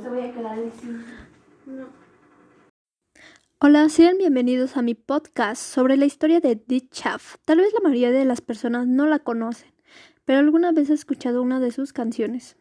Se voy a quedar No. Hola, sean bienvenidos a mi podcast sobre la historia de Edith Chaff. Tal vez la mayoría de las personas no la conocen, pero alguna vez he escuchado una de sus canciones.